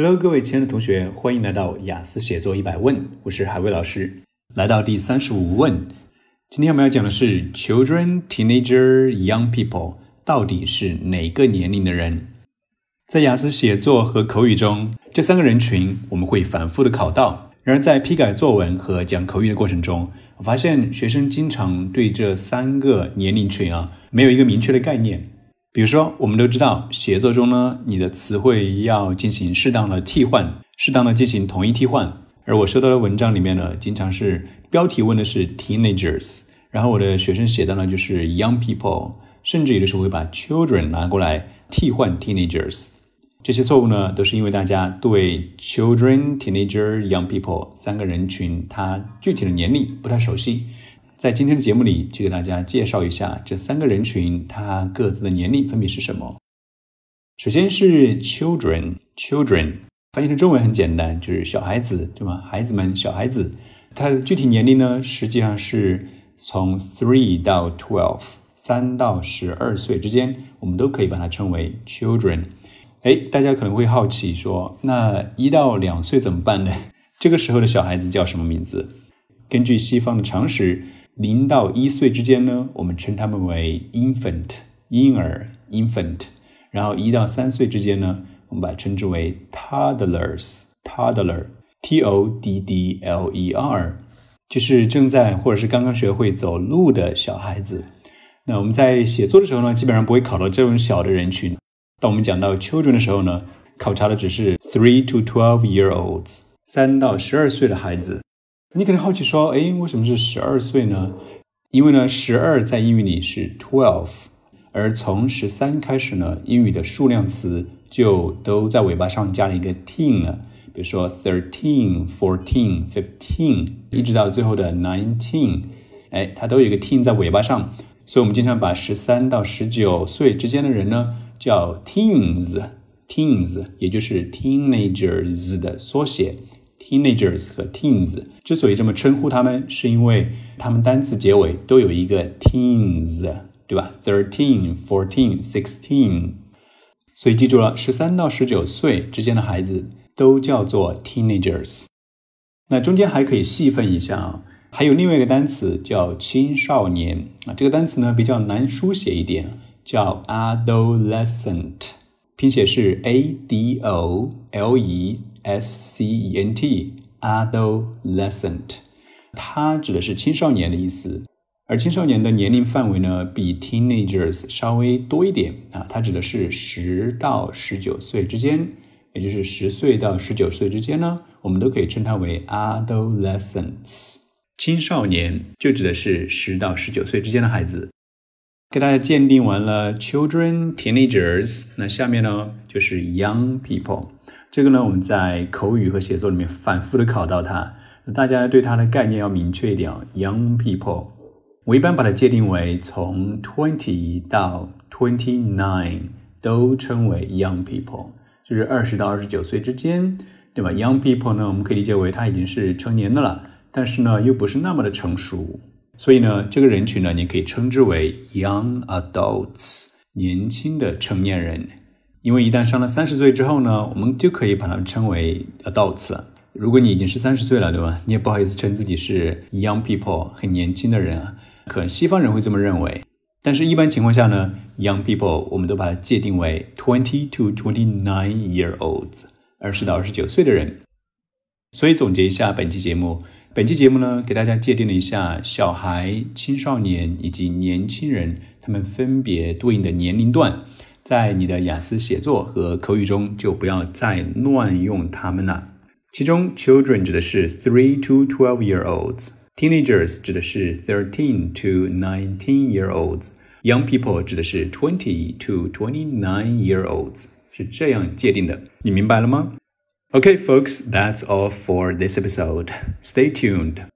Hello，各位亲爱的同学，欢迎来到雅思写作一百问，我是海威老师。来到第三十五问，今天我们要讲的是 children、teenager、young people 到底是哪个年龄的人？在雅思写作和口语中，这三个人群我们会反复的考到。然而在批改作文和讲口语的过程中，我发现学生经常对这三个年龄群啊没有一个明确的概念。比如说，我们都知道写作中呢，你的词汇要进行适当的替换，适当的进行统一替换。而我收到的文章里面呢，经常是标题问的是 teenagers，然后我的学生写的呢就是 young people，甚至有的时候会把 children 拿过来替换 teenagers。这些错误呢，都是因为大家对 children、teenager、young people 三个人群它具体的年龄不太熟悉。在今天的节目里，就给大家介绍一下这三个人群，它各自的年龄分别是什么。首先是 children，children 翻译成中文很简单，就是小孩子，对吗？孩子们，小孩子。它的具体年龄呢，实际上是从 three 到 twelve，三到十二岁之间，我们都可以把它称为 children。哎，大家可能会好奇说，那一到两岁怎么办呢？这个时候的小孩子叫什么名字？根据西方的常识。零到一岁之间呢，我们称他们为 infant 婴儿 infant，然后一到三岁之间呢，我们把它称之为 toddlers toddler t o d d l e r，就是正在或者是刚刚学会走路的小孩子。那我们在写作的时候呢，基本上不会考到这种小的人群。当我们讲到 children 的时候呢，考察的只是 three to twelve year olds 三到十二岁的孩子。你可能好奇说，哎，为什么是十二岁呢？因为呢，十二在英语里是 twelve，而从十三开始呢，英语的数量词就都在尾巴上加了一个 teen 了。比如说 thirteen、fourteen、fifteen，一直到最后的 nineteen，哎，它都有一个 teen 在尾巴上。所以我们经常把十三到十九岁之间的人呢叫 teens，teens，也就是 teenagers 的缩写。Teenagers 和 teens 之所以这么称呼他们，是因为他们单词结尾都有一个 teens，对吧？Thirteen、fourteen、sixteen，所以记住了，十三到十九岁之间的孩子都叫做 teenagers。那中间还可以细分一下啊，还有另外一个单词叫青少年啊，这个单词呢比较难书写一点，叫 adolescent，拼写是 a d o l e。S C E N T adolescent，它指的是青少年的意思，而青少年的年龄范围呢，比 teenagers 稍微多一点啊，它指的是十到十九岁之间，也就是十岁到十九岁之间呢，我们都可以称它为 adolescents。青少年就指的是十到十九岁之间的孩子。给大家鉴定完了 children、teenagers，那下面呢就是 young people。这个呢，我们在口语和写作里面反复的考到它，大家对它的概念要明确一点。Young people，我一般把它界定为从 twenty 到 twenty nine 都称为 young people，就是二十到二十九岁之间，对吧？Young people 呢，我们可以理解为他已经是成年的了，但是呢又不是那么的成熟，所以呢这个人群呢，你可以称之为 young adults，年轻的成年人。因为一旦上了三十岁之后呢，我们就可以把它们称为 adults 了。如果你已经是三十岁了，对吧？你也不好意思称自己是 young people，很年轻的人啊。可能西方人会这么认为，但是一般情况下呢，young people 我们都把它界定为 twenty to twenty nine year olds，二十到二十九岁的人。所以总结一下本期节目，本期节目呢，给大家界定了一下小孩、青少年以及年轻人他们分别对应的年龄段。在你的雅思写作和口语中，就不要再乱用它们了。其中，children 指的是 three to twelve year olds，teenagers 指的是 thirteen to nineteen year olds，young people 指的是 twenty to twenty nine year olds，是这样界定的。你明白了吗？Okay, folks, that's all for this episode. Stay tuned.